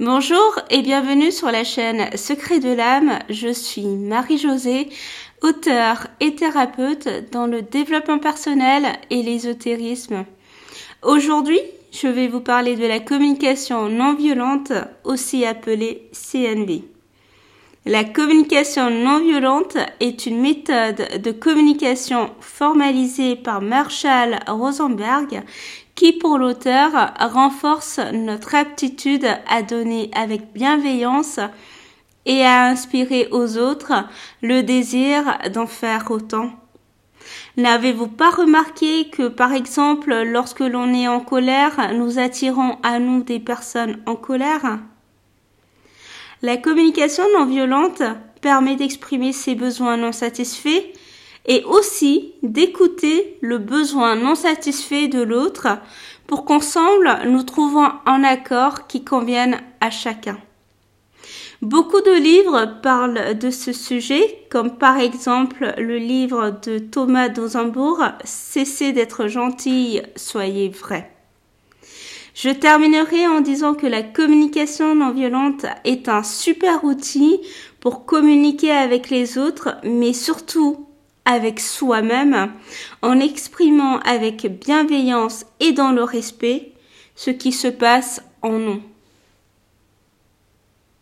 Bonjour et bienvenue sur la chaîne Secret de l'âme. Je suis Marie-Josée, auteure et thérapeute dans le développement personnel et l'ésotérisme. Aujourd'hui, je vais vous parler de la communication non violente, aussi appelée CNV. La communication non violente est une méthode de communication formalisée par Marshall Rosenberg qui pour l'auteur renforce notre aptitude à donner avec bienveillance et à inspirer aux autres le désir d'en faire autant. N'avez-vous pas remarqué que, par exemple, lorsque l'on est en colère, nous attirons à nous des personnes en colère? La communication non violente permet d'exprimer ses besoins non satisfaits et aussi d'écouter le besoin non satisfait de l'autre pour qu'ensemble nous trouvons un accord qui convienne à chacun. Beaucoup de livres parlent de ce sujet, comme par exemple le livre de Thomas Dosenbourg, Cessez d'être gentil, soyez vrai. Je terminerai en disant que la communication non violente est un super outil pour communiquer avec les autres, mais surtout avec soi-même en exprimant avec bienveillance et dans le respect ce qui se passe en nous.